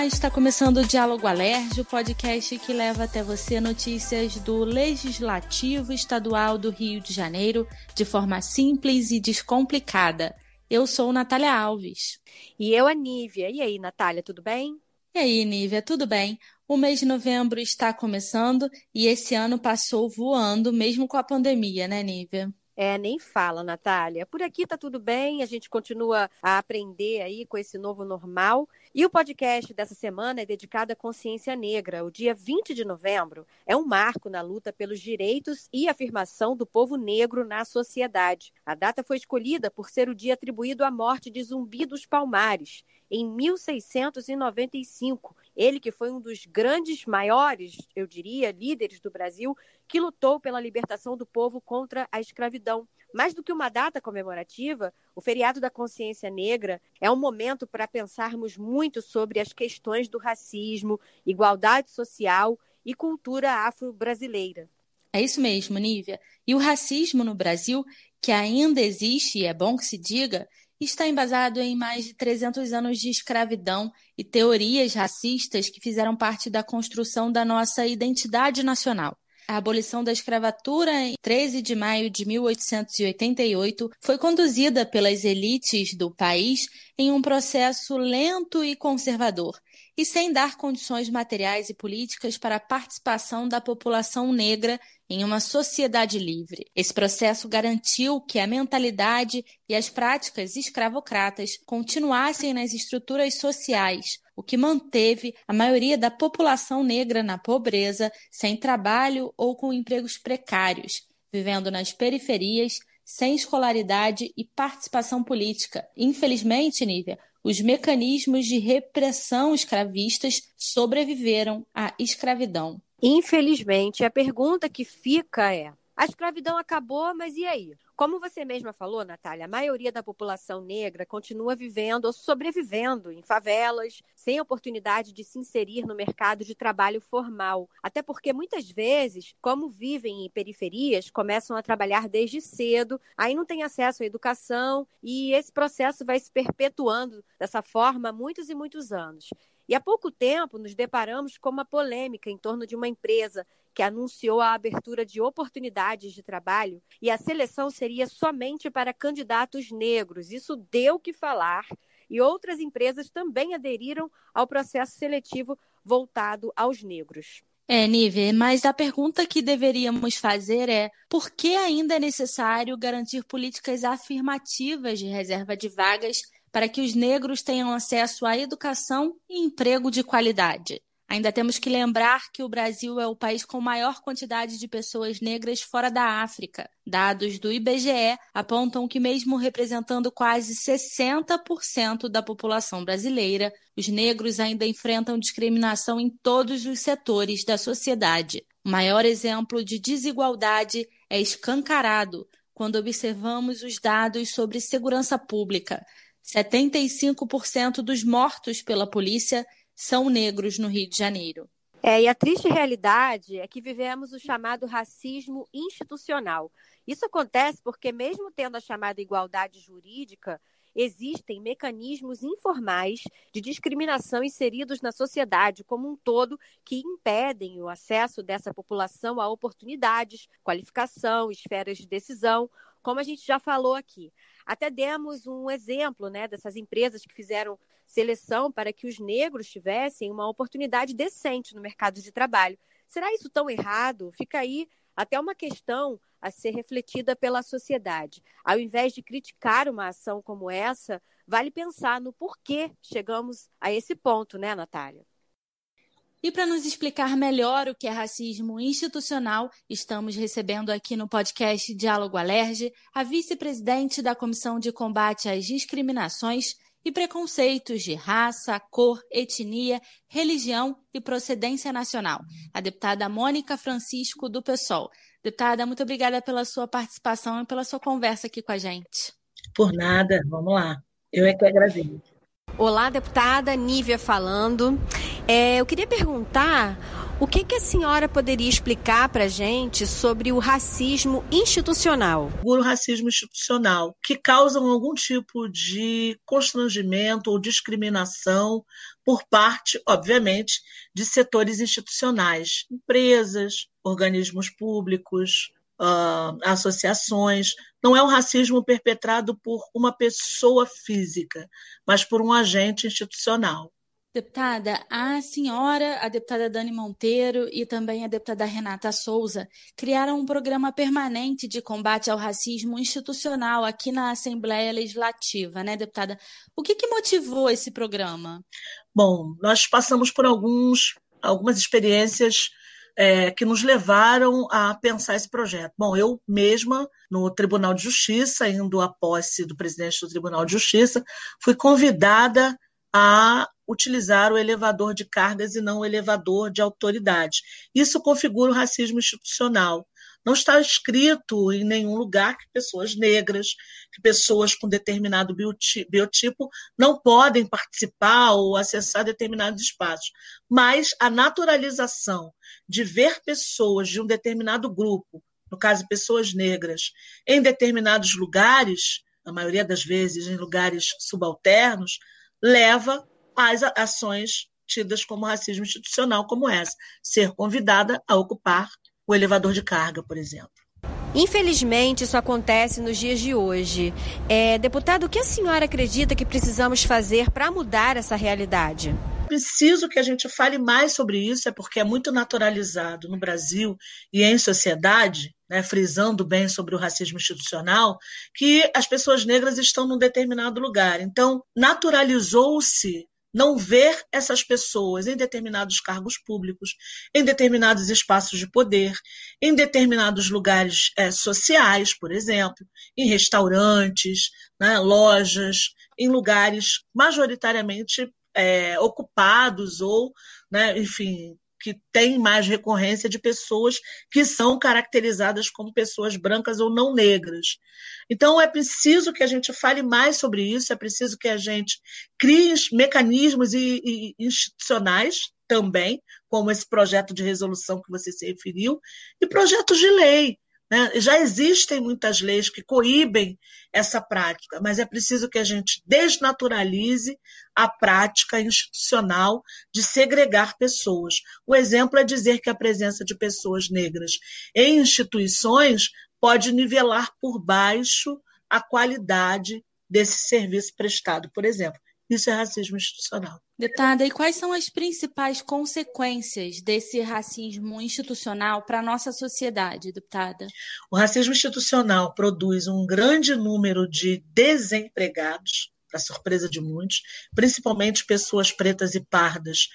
Olá, está começando o Diálogo Alerj, o podcast que leva até você notícias do Legislativo Estadual do Rio de Janeiro de forma simples e descomplicada. Eu sou Natália Alves. E eu, a Nívia. E aí, Natália, tudo bem? E aí, Nívia, tudo bem? O mês de novembro está começando e esse ano passou voando, mesmo com a pandemia, né, Nívia? É, nem fala, Natália. Por aqui tá tudo bem, a gente continua a aprender aí com esse novo normal. E o podcast dessa semana é dedicado à consciência negra. O dia 20 de novembro é um marco na luta pelos direitos e afirmação do povo negro na sociedade. A data foi escolhida por ser o dia atribuído à morte de Zumbi dos Palmares, em 1695. Ele que foi um dos grandes, maiores, eu diria, líderes do Brasil, que lutou pela libertação do povo contra a escravidão. Mais do que uma data comemorativa, o feriado da consciência negra é um momento para pensarmos muito sobre as questões do racismo, igualdade social e cultura afro-brasileira. É isso mesmo, Nívia. E o racismo no Brasil, que ainda existe, e é bom que se diga, está embasado em mais de 300 anos de escravidão e teorias racistas que fizeram parte da construção da nossa identidade nacional. A abolição da escravatura em 13 de maio de 1888 foi conduzida pelas elites do país em um processo lento e conservador, e sem dar condições materiais e políticas para a participação da população negra em uma sociedade livre. Esse processo garantiu que a mentalidade e as práticas escravocratas continuassem nas estruturas sociais, o que manteve a maioria da população negra na pobreza, sem trabalho ou com empregos precários, vivendo nas periferias, sem escolaridade e participação política. Infelizmente, Nívia, os mecanismos de repressão escravistas sobreviveram à escravidão. Infelizmente, a pergunta que fica é: a escravidão acabou, mas e aí? Como você mesma falou, Natália, a maioria da população negra continua vivendo ou sobrevivendo em favelas, sem oportunidade de se inserir no mercado de trabalho formal. Até porque muitas vezes, como vivem em periferias, começam a trabalhar desde cedo, aí não têm acesso à educação e esse processo vai se perpetuando dessa forma há muitos e muitos anos. E há pouco tempo nos deparamos com uma polêmica em torno de uma empresa que anunciou a abertura de oportunidades de trabalho e a seleção seria somente para candidatos negros. Isso deu que falar e outras empresas também aderiram ao processo seletivo voltado aos negros. É, Nive, mas a pergunta que deveríamos fazer é por que ainda é necessário garantir políticas afirmativas de reserva de vagas para que os negros tenham acesso à educação e emprego de qualidade? Ainda temos que lembrar que o Brasil é o país com maior quantidade de pessoas negras fora da África. Dados do IBGE apontam que, mesmo representando quase 60% da população brasileira, os negros ainda enfrentam discriminação em todos os setores da sociedade. O maior exemplo de desigualdade é escancarado quando observamos os dados sobre segurança pública. 75% dos mortos pela polícia são negros no Rio de Janeiro. É, e a triste realidade é que vivemos o chamado racismo institucional. Isso acontece porque, mesmo tendo a chamada igualdade jurídica, existem mecanismos informais de discriminação inseridos na sociedade como um todo que impedem o acesso dessa população a oportunidades, qualificação, esferas de decisão, como a gente já falou aqui. Até demos um exemplo né, dessas empresas que fizeram seleção para que os negros tivessem uma oportunidade decente no mercado de trabalho. Será isso tão errado? Fica aí até uma questão a ser refletida pela sociedade. Ao invés de criticar uma ação como essa, vale pensar no porquê chegamos a esse ponto, né, Natália? E para nos explicar melhor o que é racismo institucional, estamos recebendo aqui no podcast Diálogo Alerge a vice-presidente da Comissão de Combate às Discriminações e preconceitos de raça, cor, etnia, religião e procedência nacional. A deputada Mônica Francisco, do PSOL. Deputada, muito obrigada pela sua participação e pela sua conversa aqui com a gente. Por nada, vamos lá. Eu é que agradeço. Olá, deputada Nívia falando. É, eu queria perguntar O que, que a senhora poderia explicar para a gente sobre o racismo institucional? O racismo institucional, que causam algum tipo de constrangimento ou discriminação por parte, obviamente, de setores institucionais, empresas, organismos públicos, uh, associações. Não é um racismo perpetrado por uma pessoa física, mas por um agente institucional. Deputada, a senhora, a deputada Dani Monteiro e também a deputada Renata Souza criaram um programa permanente de combate ao racismo institucional aqui na Assembleia Legislativa, né, deputada? O que, que motivou esse programa? Bom, nós passamos por alguns, algumas experiências é, que nos levaram a pensar esse projeto. Bom, eu mesma, no Tribunal de Justiça, indo à posse do presidente do Tribunal de Justiça, fui convidada a utilizar o elevador de cargas e não o elevador de autoridade. Isso configura o racismo institucional. Não está escrito em nenhum lugar que pessoas negras, que pessoas com determinado biotipo não podem participar ou acessar determinados espaços. Mas a naturalização de ver pessoas de um determinado grupo, no caso pessoas negras, em determinados lugares, na maioria das vezes em lugares subalternos, leva às ações tidas como racismo institucional, como essa, ser convidada a ocupar o elevador de carga, por exemplo. Infelizmente, isso acontece nos dias de hoje. É, deputado, o que a senhora acredita que precisamos fazer para mudar essa realidade? Preciso que a gente fale mais sobre isso, é porque é muito naturalizado no Brasil e em sociedade, né, frisando bem sobre o racismo institucional, que as pessoas negras estão num determinado lugar. Então, naturalizou-se não ver essas pessoas em determinados cargos públicos, em determinados espaços de poder, em determinados lugares é, sociais, por exemplo, em restaurantes, né, lojas, em lugares majoritariamente é, ocupados ou, né, enfim, que tem mais recorrência de pessoas que são caracterizadas como pessoas brancas ou não negras. Então, é preciso que a gente fale mais sobre isso, é preciso que a gente crie mecanismos e, e institucionais também, como esse projeto de resolução que você se referiu, e projetos de lei né? Já existem muitas leis que coíbem essa prática, mas é preciso que a gente desnaturalize a prática institucional de segregar pessoas. O exemplo é dizer que a presença de pessoas negras em instituições pode nivelar por baixo a qualidade desse serviço prestado, por exemplo. Isso é racismo institucional. Deputada, e quais são as principais consequências desse racismo institucional para a nossa sociedade, deputada? O racismo institucional produz um grande número de desempregados, para surpresa de muitos, principalmente pessoas pretas e pardas,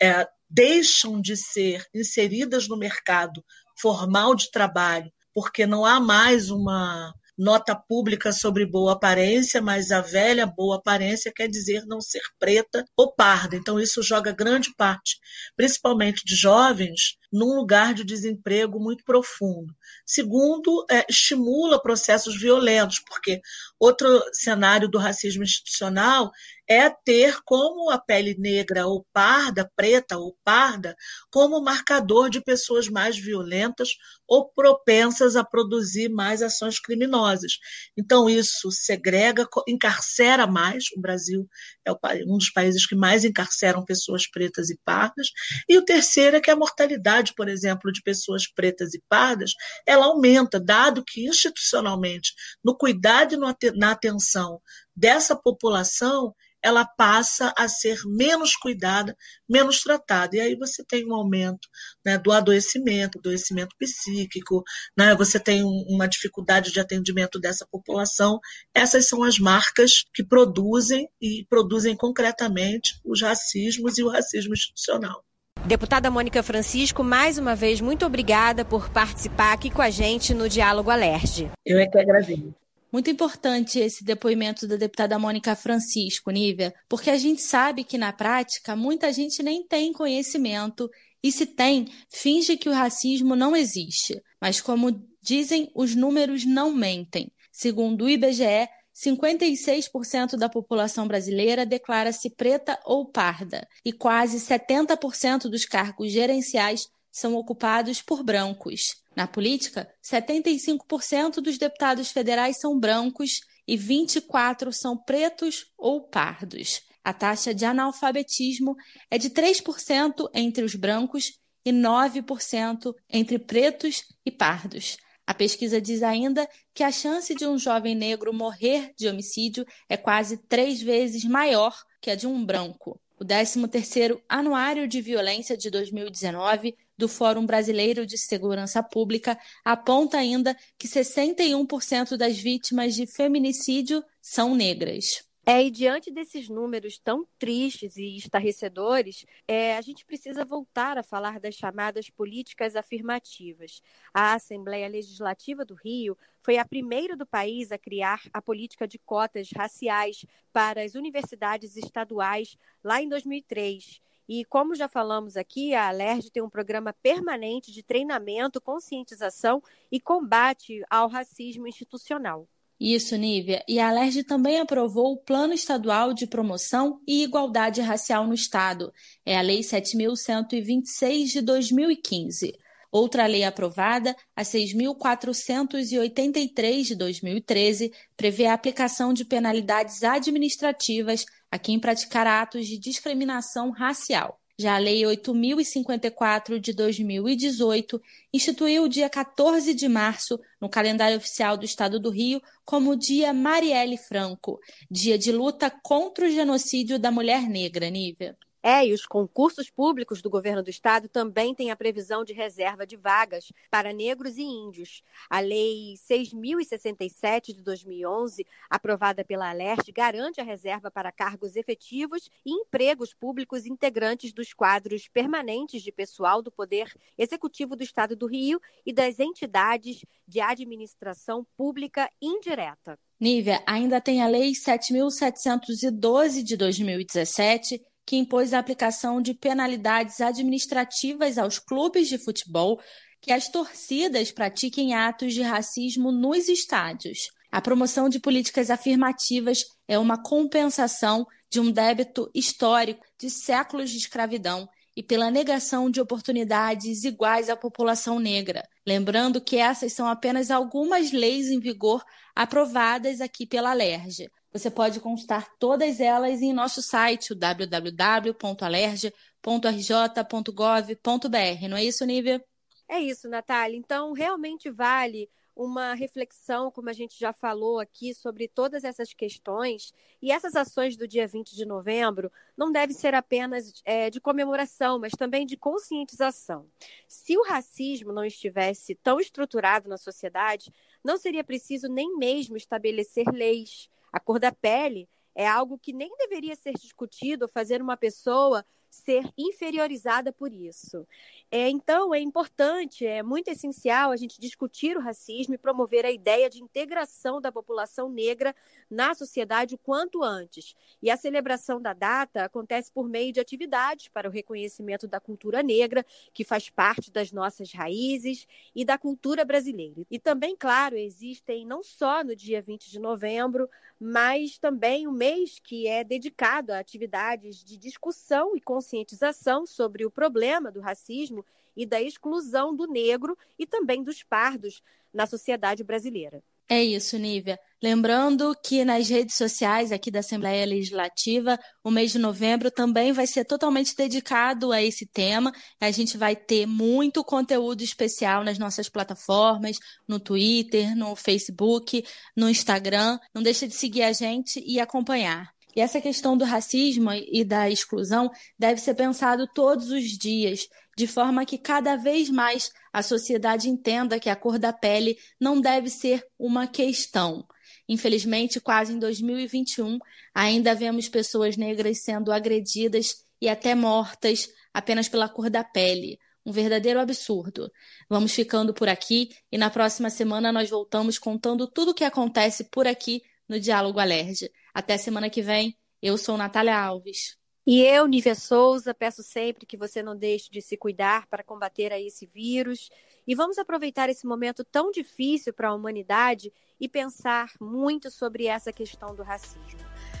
é, deixam de ser inseridas no mercado formal de trabalho, porque não há mais uma nota pública sobre boa aparência, mas a velha boa aparência quer dizer não ser preta ou parda. Então, isso joga grande parte, principalmente de jovens, num lugar de desemprego muito profundo. Segundo, é, estimula processos violentos, porque outro cenário do racismo institucional é ter como a pele negra ou parda, preta ou parda, como marcador de pessoas mais violentas ou propensas a produzir mais ações criminosas. Então, isso segrega, encarcera mais. O Brasil é um dos países que mais encarceram pessoas pretas e pardas. E o terceiro é que a mortalidade, por exemplo, de pessoas pretas e pardas, ela aumenta, dado que institucionalmente, no cuidado e na atenção dessa população, ela passa a ser menos cuidada, menos tratada. E aí você tem um aumento né, do adoecimento, adoecimento psíquico, né, você tem uma dificuldade de atendimento dessa população. Essas são as marcas que produzem e produzem concretamente os racismos e o racismo institucional. Deputada Mônica Francisco, mais uma vez, muito obrigada por participar aqui com a gente no Diálogo Alerge. Eu é que agradeço. Muito importante esse depoimento da deputada Mônica Francisco, Nívia, porque a gente sabe que na prática muita gente nem tem conhecimento e se tem, finge que o racismo não existe. Mas como dizem, os números não mentem. Segundo o IBGE, 56% da população brasileira declara-se preta ou parda, e quase 70% dos cargos gerenciais são ocupados por brancos. Na política, 75% dos deputados federais são brancos e 24 são pretos ou pardos. A taxa de analfabetismo é de 3% entre os brancos e 9% entre pretos e pardos. A pesquisa diz ainda que a chance de um jovem negro morrer de homicídio é quase três vezes maior que a de um branco. O 13º Anuário de Violência de 2019 do Fórum Brasileiro de Segurança Pública aponta ainda que 61% das vítimas de feminicídio são negras. É, e diante desses números tão tristes e estarrecedores, é, a gente precisa voltar a falar das chamadas políticas afirmativas. A Assembleia Legislativa do Rio foi a primeira do país a criar a política de cotas raciais para as universidades estaduais lá em 2003. E como já falamos aqui, a Alerj tem um programa permanente de treinamento, conscientização e combate ao racismo institucional. Isso, Nívia. E a Alerj também aprovou o Plano Estadual de Promoção e Igualdade Racial no Estado. É a Lei 7.126 de 2015. Outra lei aprovada, a 6.483 de 2013, prevê a aplicação de penalidades administrativas a quem praticar atos de discriminação racial. Já a Lei 8.054 de 2018 instituiu o dia 14 de março, no calendário oficial do Estado do Rio, como Dia Marielle Franco, dia de luta contra o genocídio da mulher negra, Nívia. É, e os concursos públicos do governo do estado também têm a previsão de reserva de vagas para negros e índios. A Lei 6.067 de 2011, aprovada pela Alert, garante a reserva para cargos efetivos e empregos públicos integrantes dos quadros permanentes de pessoal do Poder Executivo do Estado do Rio e das entidades de administração pública indireta. Nívia, ainda tem a Lei 7.712 de 2017 que impôs a aplicação de penalidades administrativas aos clubes de futebol que as torcidas pratiquem atos de racismo nos estádios. A promoção de políticas afirmativas é uma compensação de um débito histórico de séculos de escravidão e pela negação de oportunidades iguais à população negra. Lembrando que essas são apenas algumas leis em vigor aprovadas aqui pela LERJ. Você pode consultar todas elas em nosso site, www.alerj.rj.gov.br. Não é isso, Nívia? É isso, Natália. Então, realmente vale uma reflexão, como a gente já falou aqui, sobre todas essas questões. E essas ações do dia 20 de novembro não devem ser apenas é, de comemoração, mas também de conscientização. Se o racismo não estivesse tão estruturado na sociedade, não seria preciso nem mesmo estabelecer leis a cor da pele é algo que nem deveria ser discutido ou fazer uma pessoa ser inferiorizada por isso. É, então, é importante, é muito essencial a gente discutir o racismo e promover a ideia de integração da população negra na sociedade o quanto antes. E a celebração da data acontece por meio de atividades para o reconhecimento da cultura negra, que faz parte das nossas raízes e da cultura brasileira. E também, claro, existem não só no dia 20 de novembro, mas também o mês que é dedicado a atividades de discussão e conscientização sobre o problema do racismo e da exclusão do negro e também dos pardos na sociedade brasileira. É isso, Nívia. Lembrando que nas redes sociais aqui da Assembleia Legislativa, o mês de novembro também vai ser totalmente dedicado a esse tema. A gente vai ter muito conteúdo especial nas nossas plataformas, no Twitter, no Facebook, no Instagram. Não deixe de seguir a gente e acompanhar. E essa questão do racismo e da exclusão deve ser pensado todos os dias, de forma que cada vez mais a sociedade entenda que a cor da pele não deve ser uma questão. Infelizmente, quase em 2021, ainda vemos pessoas negras sendo agredidas e até mortas apenas pela cor da pele. Um verdadeiro absurdo. Vamos ficando por aqui e na próxima semana nós voltamos contando tudo o que acontece por aqui no Diálogo Alerge. Até semana que vem. Eu sou Natália Alves. E eu, Nívia Souza, peço sempre que você não deixe de se cuidar para combater a esse vírus E vamos aproveitar esse momento tão difícil para a humanidade e pensar muito sobre essa questão do racismo.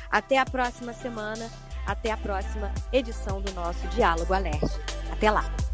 Até a próxima semana, até a próxima edição do nosso Diálogo Alerte. Até lá!